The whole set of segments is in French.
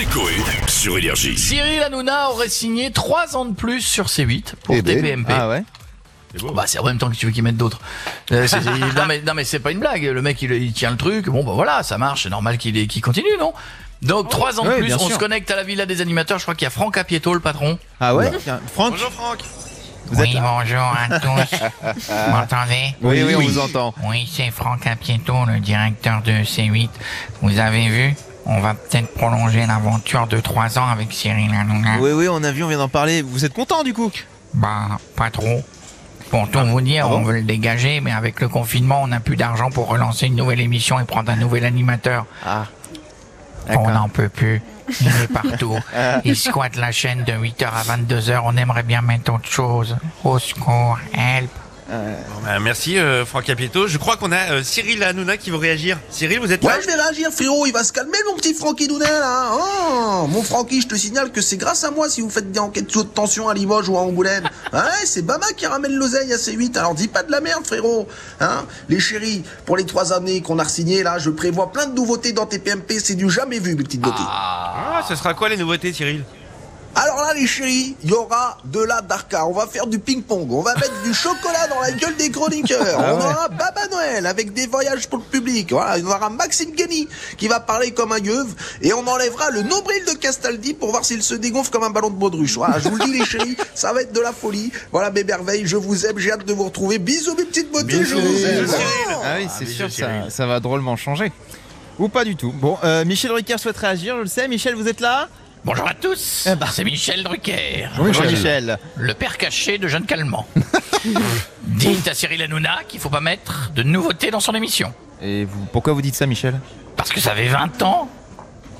c'est Coé sur Énergie. Cyril Hanouna aurait signé 3 ans de plus sur C8 pour Eh ben, TPMP. Ah ouais Bah c'est en même temps que tu veux qu'ils mettent d'autres. Euh, c'est- c'est- non mais non mais c'est pas une blague. Le mec il, il tient le truc. Bon bah voilà, ça marche. C'est normal qu'il qu'il continue, non? Donc 3 ans de Oui, plus. On sûr. se connecte à la villa des animateurs. Je crois qu'il y a Franck Apieto, le patron. Ah ouais Tiens, Franck Bonjour Franck. Vous oui, êtes bonjour à tous. Vous m'entendez? Oui, oui, on vous entend. Oui, c'est Franck Apieto, le directeur de C8. Vous avez vu? On va peut-être prolonger l'aventure de 3 ans avec Cyril Hanouna. Oui, oui, on a vu, on vient d'en parler. Vous êtes content du coup? Bah, pas trop. Pour tout vous dire, Ah bon on veut le dégager, mais avec le confinement, on n'a plus d'argent pour relancer une nouvelle émission et prendre un nouvel animateur. Ah. On n'en peut plus. Il est partout. Il squatte la chaîne de 8h à 22h. On aimerait bien mettre autre chose. Au secours, help. Bon, bah, merci euh, Franck Apieto. Je crois qu'on a euh, Cyril Hanouna qui veut réagir. Cyril, vous êtes là Ouais, je vais réagir, frérot. Il va se calmer, mon petit Francky Dounet, là. Oh, mon Francky, je te signale que c'est grâce à moi si vous faites des enquêtes sous haute tension à Limoges ou à Angoulême. Ouais, c'est Bama qui ramène l'oseille à C8. Alors dis pas de la merde, frérot. Hein Les chéris, pour les trois années qu'on a signées, là, je prévois plein de nouveautés dans TPMP. C'est du jamais vu, mes petites beautés. Ah, ce sera quoi les nouveautés Cyril? Alors là, les chéris, il y aura de la darka. On va faire du ping-pong. On va mettre du chocolat dans la gueule des chroniqueurs. Ah on ouais. aura Baba Noël avec des voyages pour le public. Voilà, il y aura Maxime Guény qui va parler comme un gueuve. Et on enlèvera le nombril de Castaldi pour voir s'il se dégonfle comme un ballon de baudruche. Voilà, je vous le dis, les chéris, ça va être de la folie. Voilà, mes merveilles, je vous aime. J'ai hâte de vous retrouver. Bisous, mes petites beautés. je vous aime. Ah oui, c'est bisous, sûr, ça, ça va drôlement changer. Ou pas du tout. Bon, euh, Michel Ricard souhaite réagir, je le sais. Michel, vous êtes là? Bonjour à tous. Eh ben. C'est Michel Drucker. Bonjour Michel. Le père caché de Jeanne Calment. Dites à Cyril Hanouna qu'il faut pas mettre de nouveautés dans son émission. Et vous, pourquoi vous dites ça, Michel? Parce que ça fait 20 ans,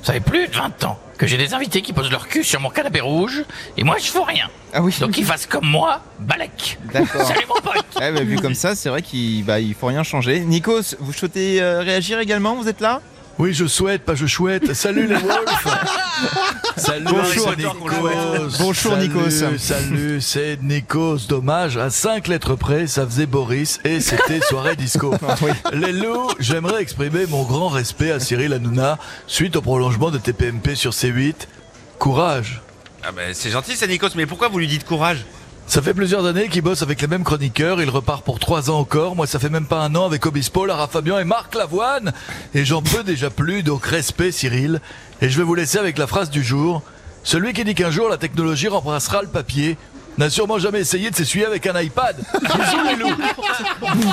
ça fait plus de 20 ans, que j'ai des invités qui posent leur cul sur mon canapé rouge, et moi je fais rien. Ah oui. Donc ils fassent comme moi, balèque. D'accord. Salut mon pote Eh ben, vu comme ça, c'est vrai qu'il bah, il faut rien changer. Nikos, vous souhaitez euh, réagir également? Vous êtes là? Oui, je souhaite, pas je chouette. Salut les Wolfs Salut, Bonjour, Nikos. Bonjour, Salut, Nikos. Salut, c'est Nikos. Dommage, à 5 lettres près, ça faisait Boris et c'était soirée disco. oui. Les loups, j'aimerais exprimer mon grand respect à Cyril Hanouna suite au prolongement de TPMP sur C8. Courage Ah bah c'est gentil ça Nikos, mais pourquoi vous lui dites courage? Ça fait plusieurs années qu'il bosse avec les mêmes chroniqueurs, il repart pour trois ans encore. Moi, ça fait même pas un an avec Obispo, Lara Fabian et Marc Lavoine. Et j'en peux déjà plus, donc respect Cyril. Et je vais vous laisser avec la phrase du jour. Celui qui dit qu'un jour la technologie remplacera le papier n'a sûrement jamais essayé de s'essuyer avec un iPad. Bisous les loups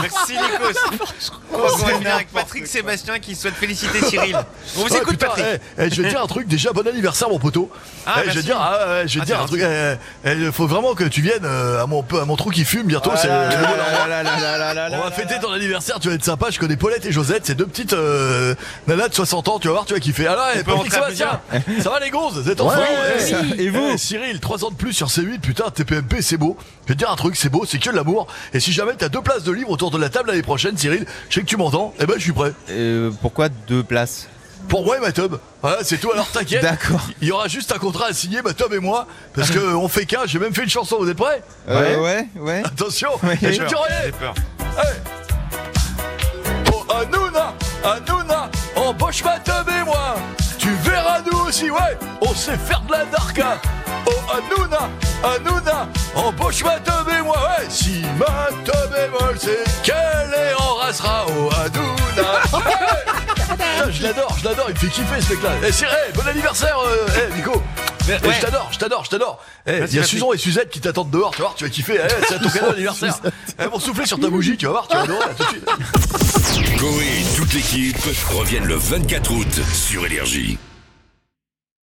Merci Nikos. On avec Patrick Sébastien qui souhaite féliciter Cyril. On vous écoute putain, Patrick. eh, eh, je vais te dire un truc, déjà bon anniversaire mon poteau. Ah, Eh, je vais dire, ah, je vais Ah, dire un truc. eh, eh, Il faut vraiment que tu viennes euh, à mon, à mon trou qui fume bientôt. c'est. On va fêter ton anniversaire, tu vas être sympa. Je connais Paulette et Josette, c'est deux petites euh, nanas de 60 ans. Tu vas voir, tu vas kiffer. Alors, eh, Patrick Sébastien, ça va les gonzes Vous êtes en forme Et vous Cyril, 3 ans de plus sur C8, putain, TPMP, c'est beau. Je vais te dire un truc, c'est beau, c'est que de l'amour. Et si jamais t'as deux places de libre autour de la table l'année prochaine, Cyril, je sais que tu m'entends, eh ben je suis prêt. Euh, Pourquoi deux places? Pour moi et ma tub. Voilà, c'est tout, alors t'inquiète. D'accord. Il y aura juste un contrat à signer, ma tub et moi. Parce que on fait qu'un, j'ai même fait une chanson, vous êtes prêts? Euh, Ouais, ouais. Attention, Ouais. et je J'ai dis peur, peur. Oh Hanouna, Hanouna, embauche ma teub et moi Tu verras nous aussi, ouais, on sait faire de la darka Oh Hanouna, Hanouna, embauche ma teub et moi, ouais Si ma teub est molle, c'est qu'elle est enracera Oh Hanouna. Putain, Je l'adore, je l'adore, il me fait kiffer ce mec-là. Eh Cyril, bon anniversaire, euh, eh Nico. Eh, Ouais. Je t'adore, je t'adore, je t'adore. Eh, il y a merci. Susan et Suzette qui t'attendent dehors, tu vas voir, tu vas kiffer, eh, c'est ton cadeau d'anniversaire. Eh, vont souffler sur ta bougie, tu vas voir, tu vas adorer, à tout de suite. Coé et toute l'équipe reviennent le 24 août sur Énergie.